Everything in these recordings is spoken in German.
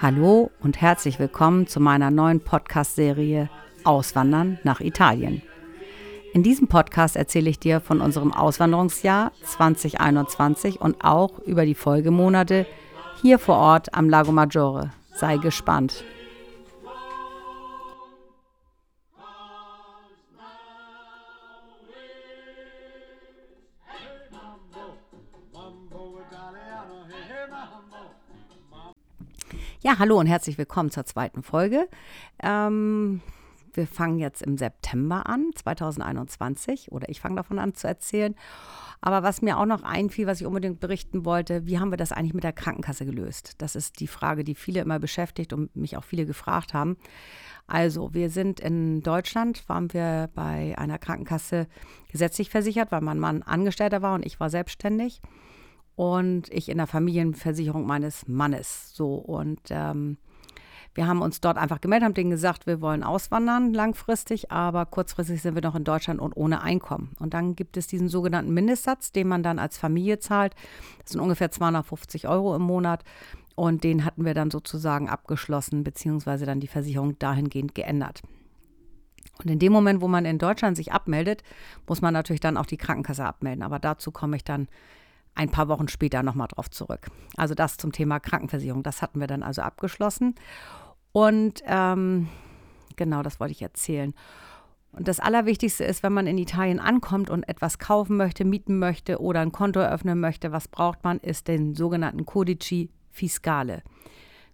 Hallo und herzlich willkommen zu meiner neuen Podcast-Serie Auswandern nach Italien. In diesem Podcast erzähle ich dir von unserem Auswanderungsjahr 2021 und auch über die Folgemonate hier vor Ort am Lago Maggiore. Sei gespannt. Ja, hallo und herzlich willkommen zur zweiten Folge. Ähm, wir fangen jetzt im September an, 2021, oder ich fange davon an zu erzählen. Aber was mir auch noch einfiel, was ich unbedingt berichten wollte, wie haben wir das eigentlich mit der Krankenkasse gelöst? Das ist die Frage, die viele immer beschäftigt und mich auch viele gefragt haben. Also, wir sind in Deutschland, waren wir bei einer Krankenkasse gesetzlich versichert, weil mein Mann Angestellter war und ich war selbstständig und ich in der Familienversicherung meines Mannes. So und ähm, wir haben uns dort einfach gemeldet, haben denen gesagt, wir wollen auswandern langfristig, aber kurzfristig sind wir noch in Deutschland und ohne Einkommen. Und dann gibt es diesen sogenannten Mindestsatz, den man dann als Familie zahlt. Das sind ungefähr 250 Euro im Monat. Und den hatten wir dann sozusagen abgeschlossen, beziehungsweise dann die Versicherung dahingehend geändert. Und in dem Moment, wo man in Deutschland sich abmeldet, muss man natürlich dann auch die Krankenkasse abmelden. Aber dazu komme ich dann ein paar Wochen später nochmal drauf zurück. Also das zum Thema Krankenversicherung. Das hatten wir dann also abgeschlossen. Und ähm, genau, das wollte ich erzählen. Und das Allerwichtigste ist, wenn man in Italien ankommt und etwas kaufen möchte, mieten möchte oder ein Konto eröffnen möchte, was braucht man, ist den sogenannten Codici Fiscale.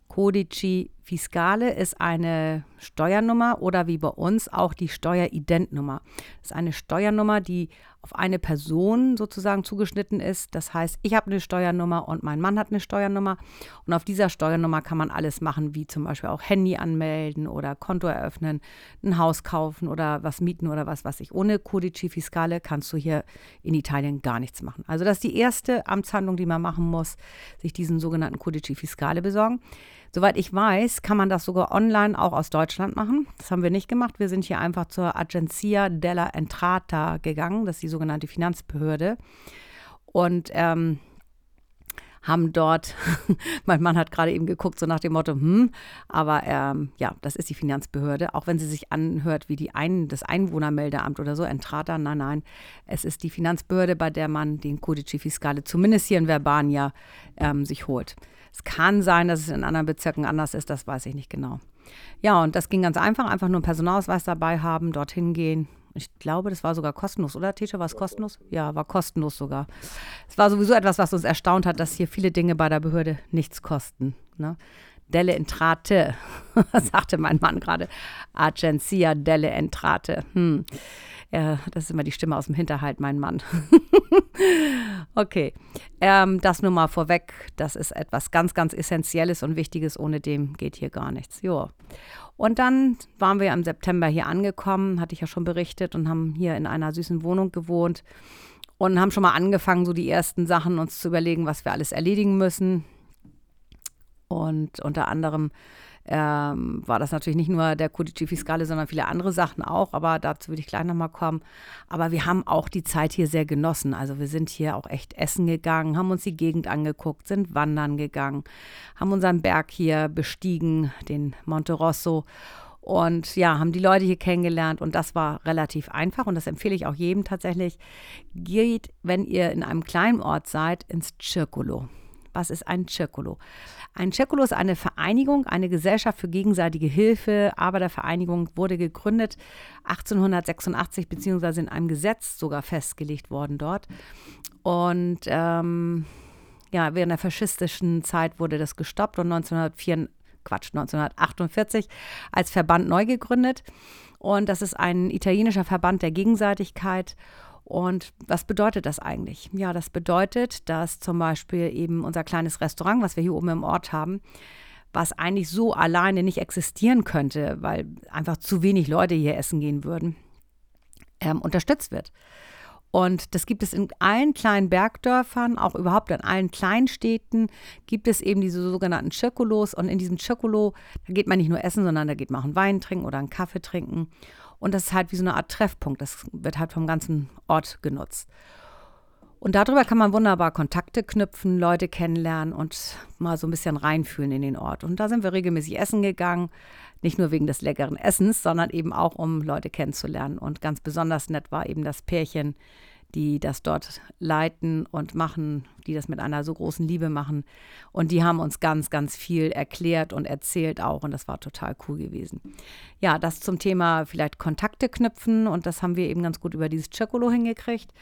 Codici Fiscale ist eine Steuernummer oder wie bei uns auch die Steueridentnummer. Das ist eine Steuernummer, die auf eine Person sozusagen zugeschnitten ist. Das heißt, ich habe eine Steuernummer und mein Mann hat eine Steuernummer. Und auf dieser Steuernummer kann man alles machen, wie zum Beispiel auch Handy anmelden oder Konto eröffnen, ein Haus kaufen oder was mieten oder was weiß ich. Ohne Codici Fiscale kannst du hier in Italien gar nichts machen. Also das ist die erste Amtshandlung, die man machen muss, sich diesen sogenannten Codici Fiscale besorgen. Soweit ich weiß, kann man das sogar online auch aus Deutschland machen. Das haben wir nicht gemacht. Wir sind hier einfach zur Agenzia della Entrata gegangen. Das ist die sogenannte Finanzbehörde. Und ähm, haben dort, mein Mann hat gerade eben geguckt, so nach dem Motto, hm, aber ähm, ja, das ist die Finanzbehörde, auch wenn sie sich anhört wie die Ein das Einwohnermeldeamt oder so, Entrata, nein, nein, es ist die Finanzbehörde, bei der man den Codici Fiscale zumindest hier in Verbania ähm, sich holt. Es kann sein, dass es in anderen Bezirken anders ist, das weiß ich nicht genau. Ja, und das ging ganz einfach, einfach nur einen Personalausweis dabei haben, dorthin gehen. Ich glaube, das war sogar kostenlos, oder Teacher? War es kostenlos? Ja, war kostenlos sogar. Es war sowieso etwas, was uns erstaunt hat, dass hier viele Dinge bei der Behörde nichts kosten. Ne? Delle Entrate, sagte mein Mann gerade. Agencia Delle Entrate. Hm. Ja, das ist immer die Stimme aus dem Hinterhalt, mein Mann. okay, ähm, das nur mal vorweg. Das ist etwas ganz, ganz Essentielles und Wichtiges. Ohne dem geht hier gar nichts. Jo. Und dann waren wir im September hier angekommen, hatte ich ja schon berichtet, und haben hier in einer süßen Wohnung gewohnt und haben schon mal angefangen, so die ersten Sachen uns zu überlegen, was wir alles erledigen müssen. Und unter anderem ähm, war das natürlich nicht nur der Codice Fiscale, sondern viele andere Sachen auch. Aber dazu würde ich gleich nochmal kommen. Aber wir haben auch die Zeit hier sehr genossen. Also wir sind hier auch echt essen gegangen, haben uns die Gegend angeguckt, sind wandern gegangen, haben unseren Berg hier bestiegen, den Monte Rosso. Und ja, haben die Leute hier kennengelernt und das war relativ einfach und das empfehle ich auch jedem tatsächlich. Geht, wenn ihr in einem kleinen Ort seid, ins Circolo. Was ist ein Circolo? Ein Circolo ist eine Vereinigung, eine Gesellschaft für gegenseitige Hilfe. Aber der Vereinigung wurde gegründet 1886 beziehungsweise in einem Gesetz sogar festgelegt worden dort. Und ähm, ja, während der faschistischen Zeit wurde das gestoppt und 1904, Quatsch, 1948 als Verband neu gegründet. Und das ist ein italienischer Verband der Gegenseitigkeit. Und was bedeutet das eigentlich? Ja, das bedeutet, dass zum Beispiel eben unser kleines Restaurant, was wir hier oben im Ort haben, was eigentlich so alleine nicht existieren könnte, weil einfach zu wenig Leute hier essen gehen würden, ähm, unterstützt wird. Und das gibt es in allen kleinen Bergdörfern, auch überhaupt in allen Kleinstädten, gibt es eben diese sogenannten Circulos. Und in diesem Circulo, da geht man nicht nur essen, sondern da geht man auch einen Wein trinken oder einen Kaffee trinken. Und das ist halt wie so eine Art Treffpunkt. Das wird halt vom ganzen Ort genutzt. Und darüber kann man wunderbar Kontakte knüpfen, Leute kennenlernen und mal so ein bisschen reinfühlen in den Ort. Und da sind wir regelmäßig essen gegangen, nicht nur wegen des leckeren Essens, sondern eben auch, um Leute kennenzulernen. Und ganz besonders nett war eben das Pärchen, die das dort leiten und machen, die das mit einer so großen Liebe machen. Und die haben uns ganz, ganz viel erklärt und erzählt auch. Und das war total cool gewesen. Ja, das zum Thema vielleicht Kontakte knüpfen. Und das haben wir eben ganz gut über dieses Circolo hingekriegt.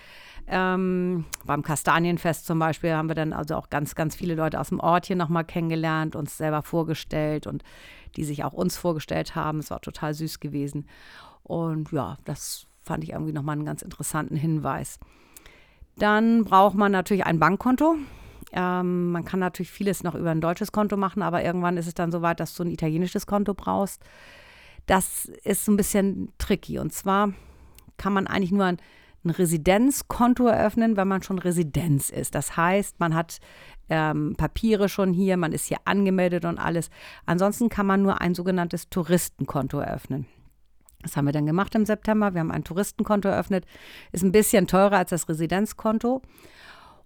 Ähm, beim Kastanienfest zum Beispiel haben wir dann also auch ganz, ganz viele Leute aus dem Ort hier nochmal kennengelernt, uns selber vorgestellt und die sich auch uns vorgestellt haben. Es war total süß gewesen. Und ja, das fand ich irgendwie nochmal einen ganz interessanten Hinweis. Dann braucht man natürlich ein Bankkonto. Ähm, man kann natürlich vieles noch über ein deutsches Konto machen, aber irgendwann ist es dann so weit, dass du ein italienisches Konto brauchst. Das ist so ein bisschen tricky. Und zwar kann man eigentlich nur ein, ein Residenzkonto eröffnen, wenn man schon Residenz ist. Das heißt, man hat ähm, Papiere schon hier, man ist hier angemeldet und alles. Ansonsten kann man nur ein sogenanntes Touristenkonto eröffnen. Das haben wir dann gemacht im September. Wir haben ein Touristenkonto eröffnet. Ist ein bisschen teurer als das Residenzkonto.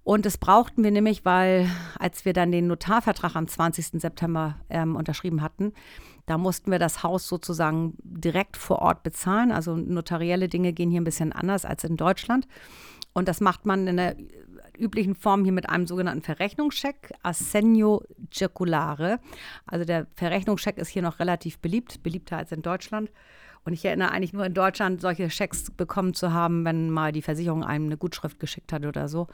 Und das brauchten wir nämlich, weil als wir dann den Notarvertrag am 20. September ähm, unterschrieben hatten, da mussten wir das Haus sozusagen direkt vor Ort bezahlen. Also notarielle Dinge gehen hier ein bisschen anders als in Deutschland. Und das macht man in der üblichen Form hier mit einem sogenannten Verrechnungscheck, Assegno Circulare. Also der Verrechnungscheck ist hier noch relativ beliebt, beliebter als in Deutschland. Und ich erinnere eigentlich nur in Deutschland solche Schecks bekommen zu haben, wenn mal die Versicherung einem eine Gutschrift geschickt hat oder so.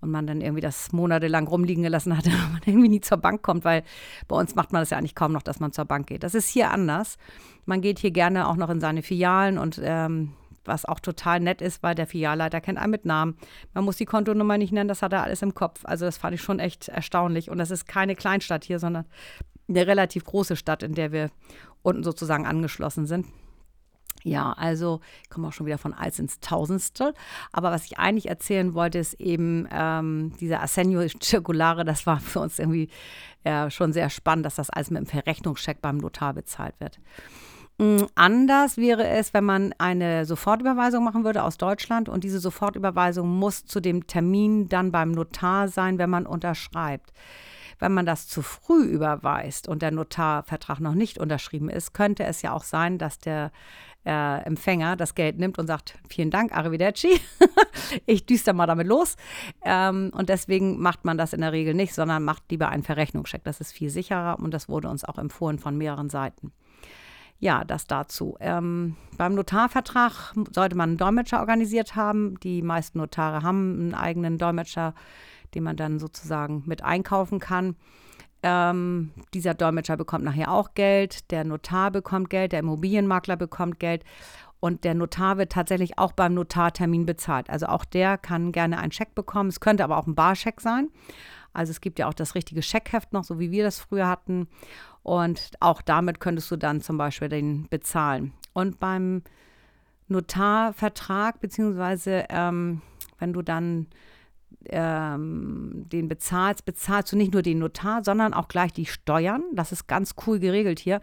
Und man dann irgendwie das monatelang rumliegen gelassen hat, und man irgendwie nie zur Bank kommt, weil bei uns macht man das ja eigentlich kaum noch, dass man zur Bank geht. Das ist hier anders. Man geht hier gerne auch noch in seine Filialen und ähm, was auch total nett ist, weil der Filialleiter kennt einen mit Namen. Man muss die Kontonummer nicht nennen, das hat er alles im Kopf. Also das fand ich schon echt erstaunlich. Und das ist keine Kleinstadt hier, sondern eine relativ große Stadt, in der wir unten sozusagen angeschlossen sind. Ja, also ich komme auch schon wieder von eins ins Tausendstel. Aber was ich eigentlich erzählen wollte, ist eben ähm, dieser Assenio Circulare, das war für uns irgendwie äh, schon sehr spannend, dass das alles mit einem Verrechnungscheck beim Notar bezahlt wird. Mm, anders wäre es, wenn man eine Sofortüberweisung machen würde aus Deutschland und diese Sofortüberweisung muss zu dem Termin dann beim Notar sein, wenn man unterschreibt. Wenn man das zu früh überweist und der Notarvertrag noch nicht unterschrieben ist, könnte es ja auch sein, dass der äh, Empfänger das Geld nimmt und sagt, vielen Dank, Arrivederci, ich düster mal damit los. Ähm, und deswegen macht man das in der Regel nicht, sondern macht lieber einen Verrechnungscheck. Das ist viel sicherer und das wurde uns auch empfohlen von mehreren Seiten. Ja, das dazu. Ähm, beim Notarvertrag sollte man einen Dolmetscher organisiert haben. Die meisten Notare haben einen eigenen Dolmetscher, den man dann sozusagen mit einkaufen kann. Ähm, dieser Dolmetscher bekommt nachher auch Geld, der Notar bekommt Geld, der Immobilienmakler bekommt Geld und der Notar wird tatsächlich auch beim Notartermin bezahlt. Also auch der kann gerne einen Scheck bekommen. Es könnte aber auch ein Barscheck sein. Also es gibt ja auch das richtige Scheckheft noch, so wie wir das früher hatten. Und auch damit könntest du dann zum Beispiel den bezahlen. Und beim Notarvertrag, beziehungsweise ähm, wenn du dann ähm, den bezahlst, bezahlst du nicht nur den Notar, sondern auch gleich die Steuern. Das ist ganz cool geregelt hier.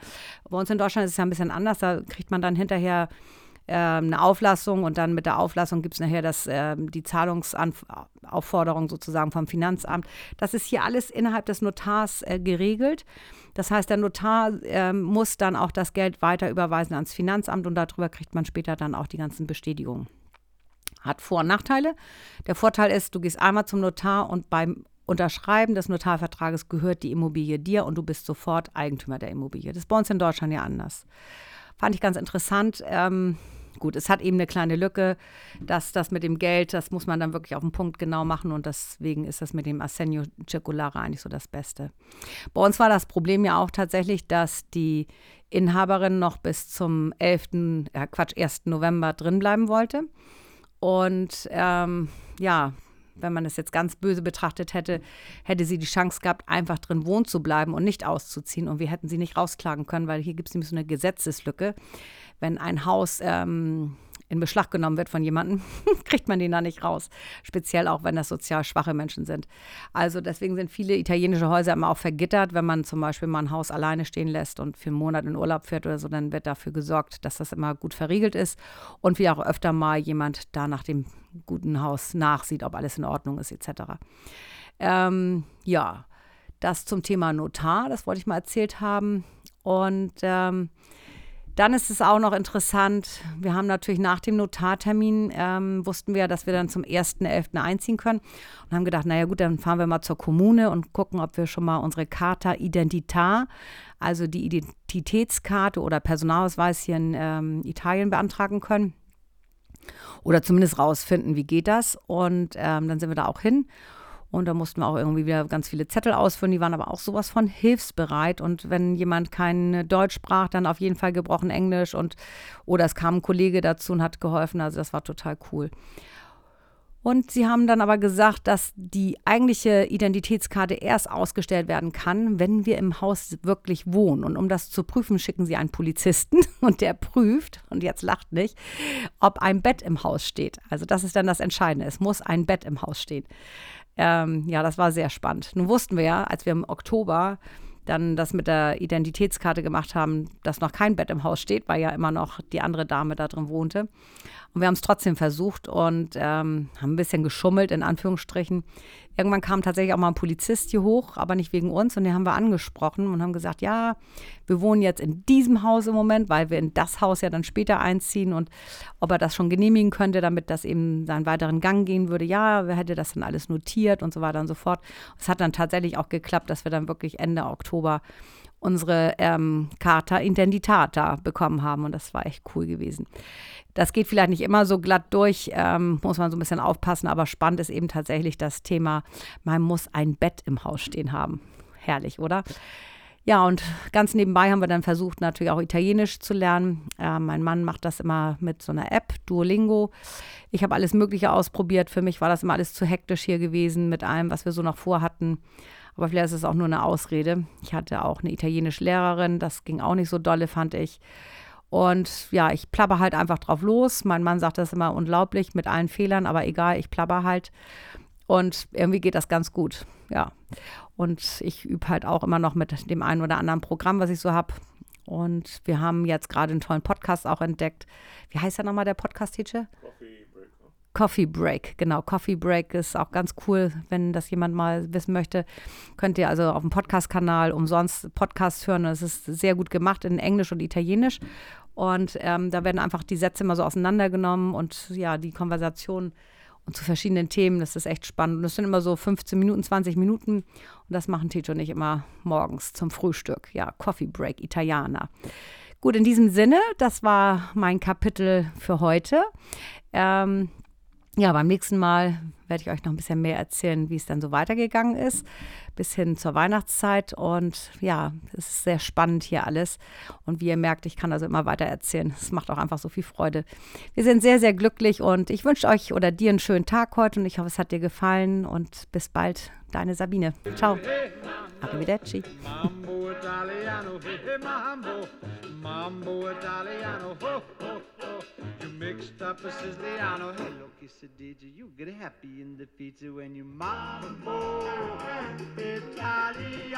Bei uns in Deutschland ist es ja ein bisschen anders. Da kriegt man dann hinterher äh, eine Auflassung und dann mit der Auflassung gibt es nachher das, äh, die Zahlungsaufforderung sozusagen vom Finanzamt. Das ist hier alles innerhalb des Notars äh, geregelt. Das heißt, der Notar ähm, muss dann auch das Geld weiter überweisen ans Finanzamt und darüber kriegt man später dann auch die ganzen Bestätigungen. Hat Vor- und Nachteile. Der Vorteil ist, du gehst einmal zum Notar und beim Unterschreiben des Notarvertrages gehört die Immobilie dir und du bist sofort Eigentümer der Immobilie. Das ist bei uns in Deutschland ja anders. Fand ich ganz interessant. Ähm, gut, es hat eben eine kleine Lücke, dass das mit dem Geld, das muss man dann wirklich auf den Punkt genau machen und deswegen ist das mit dem Assenio Circulare eigentlich so das Beste. Bei uns war das Problem ja auch tatsächlich, dass die Inhaberin noch bis zum 11., äh Quatsch, 1. November drin bleiben wollte. Und ähm, ja, wenn man es jetzt ganz böse betrachtet hätte, hätte sie die Chance gehabt, einfach drin wohnen zu bleiben und nicht auszuziehen. Und wir hätten sie nicht rausklagen können, weil hier gibt es nämlich so eine Gesetzeslücke. Wenn ein Haus ähm, in Beschlag genommen wird von jemandem, kriegt man den da nicht raus. Speziell auch, wenn das sozial schwache Menschen sind. Also deswegen sind viele italienische Häuser immer auch vergittert. Wenn man zum Beispiel mal ein Haus alleine stehen lässt und für einen Monat in Urlaub fährt oder so, dann wird dafür gesorgt, dass das immer gut verriegelt ist und wie auch öfter mal jemand da nach dem guten Haus nachsieht, ob alles in Ordnung ist etc. Ähm, ja, das zum Thema Notar, das wollte ich mal erzählt haben. Und ähm, dann ist es auch noch interessant, wir haben natürlich nach dem Notartermin, ähm, wussten wir, dass wir dann zum 1.11. einziehen können und haben gedacht, naja gut, dann fahren wir mal zur Kommune und gucken, ob wir schon mal unsere Carta Identitar, also die Identitätskarte oder Personalausweis hier in ähm, Italien beantragen können. Oder zumindest rausfinden, wie geht das. Und ähm, dann sind wir da auch hin. Und da mussten wir auch irgendwie wieder ganz viele Zettel ausfüllen. Die waren aber auch sowas von hilfsbereit. Und wenn jemand kein Deutsch sprach, dann auf jeden Fall gebrochen Englisch. Und oder es kam ein Kollege dazu und hat geholfen. Also das war total cool. Und sie haben dann aber gesagt, dass die eigentliche Identitätskarte erst ausgestellt werden kann, wenn wir im Haus wirklich wohnen. Und um das zu prüfen, schicken sie einen Polizisten und der prüft, und jetzt lacht nicht, ob ein Bett im Haus steht. Also das ist dann das Entscheidende. Es muss ein Bett im Haus stehen. Ähm, ja, das war sehr spannend. Nun wussten wir ja, als wir im Oktober dann das mit der Identitätskarte gemacht haben, dass noch kein Bett im Haus steht, weil ja immer noch die andere Dame da drin wohnte. Und wir haben es trotzdem versucht und ähm, haben ein bisschen geschummelt, in Anführungsstrichen. Irgendwann kam tatsächlich auch mal ein Polizist hier hoch, aber nicht wegen uns. Und den haben wir angesprochen und haben gesagt, ja, wir wohnen jetzt in diesem Haus im Moment, weil wir in das Haus ja dann später einziehen. Und ob er das schon genehmigen könnte, damit das eben seinen weiteren Gang gehen würde. Ja, wer hätte das dann alles notiert und so weiter und so fort. Es hat dann tatsächlich auch geklappt, dass wir dann wirklich Ende Oktober unsere ähm, Carta Identitata bekommen haben und das war echt cool gewesen. Das geht vielleicht nicht immer so glatt durch, ähm, muss man so ein bisschen aufpassen, aber spannend ist eben tatsächlich das Thema, man muss ein Bett im Haus stehen haben. Herrlich, oder? Ja, und ganz nebenbei haben wir dann versucht, natürlich auch Italienisch zu lernen. Äh, mein Mann macht das immer mit so einer App, Duolingo. Ich habe alles Mögliche ausprobiert. Für mich war das immer alles zu hektisch hier gewesen mit allem, was wir so noch vorhatten. Aber vielleicht ist es auch nur eine Ausrede. Ich hatte auch eine italienische Lehrerin, das ging auch nicht so dolle, fand ich. Und ja, ich plapper halt einfach drauf los. Mein Mann sagt das immer unglaublich mit allen Fehlern, aber egal, ich plapper halt. Und irgendwie geht das ganz gut. Ja. Und ich übe halt auch immer noch mit dem einen oder anderen Programm, was ich so habe. Und wir haben jetzt gerade einen tollen Podcast auch entdeckt. Wie heißt der nochmal, der Podcast-Teacher? Coffee. Coffee Break, genau. Coffee Break ist auch ganz cool, wenn das jemand mal wissen möchte. Könnt ihr also auf dem Podcast-Kanal umsonst Podcasts hören. Es ist sehr gut gemacht in Englisch und Italienisch. Und ähm, da werden einfach die Sätze immer so auseinandergenommen und ja, die Konversation und zu verschiedenen Themen. Das ist echt spannend. Und das sind immer so 15 Minuten, 20 Minuten. Und das machen Tito und ich immer morgens zum Frühstück. Ja, Coffee Break, Italiener. Gut, in diesem Sinne, das war mein Kapitel für heute. Ähm, ja, beim nächsten Mal werde ich euch noch ein bisschen mehr erzählen, wie es dann so weitergegangen ist, bis hin zur Weihnachtszeit. Und ja, es ist sehr spannend hier alles. Und wie ihr merkt, ich kann also immer weiter erzählen. Es macht auch einfach so viel Freude. Wir sind sehr, sehr glücklich und ich wünsche euch oder dir einen schönen Tag heute und ich hoffe, es hat dir gefallen und bis bald. Deine Sabine. Ciao. Arrivederci. Mambo Italiano, mambo, mambo Italiano, ho. supper, says Leano. Hello, quesadilla, you get happy in the pizza when you mambo Italiano.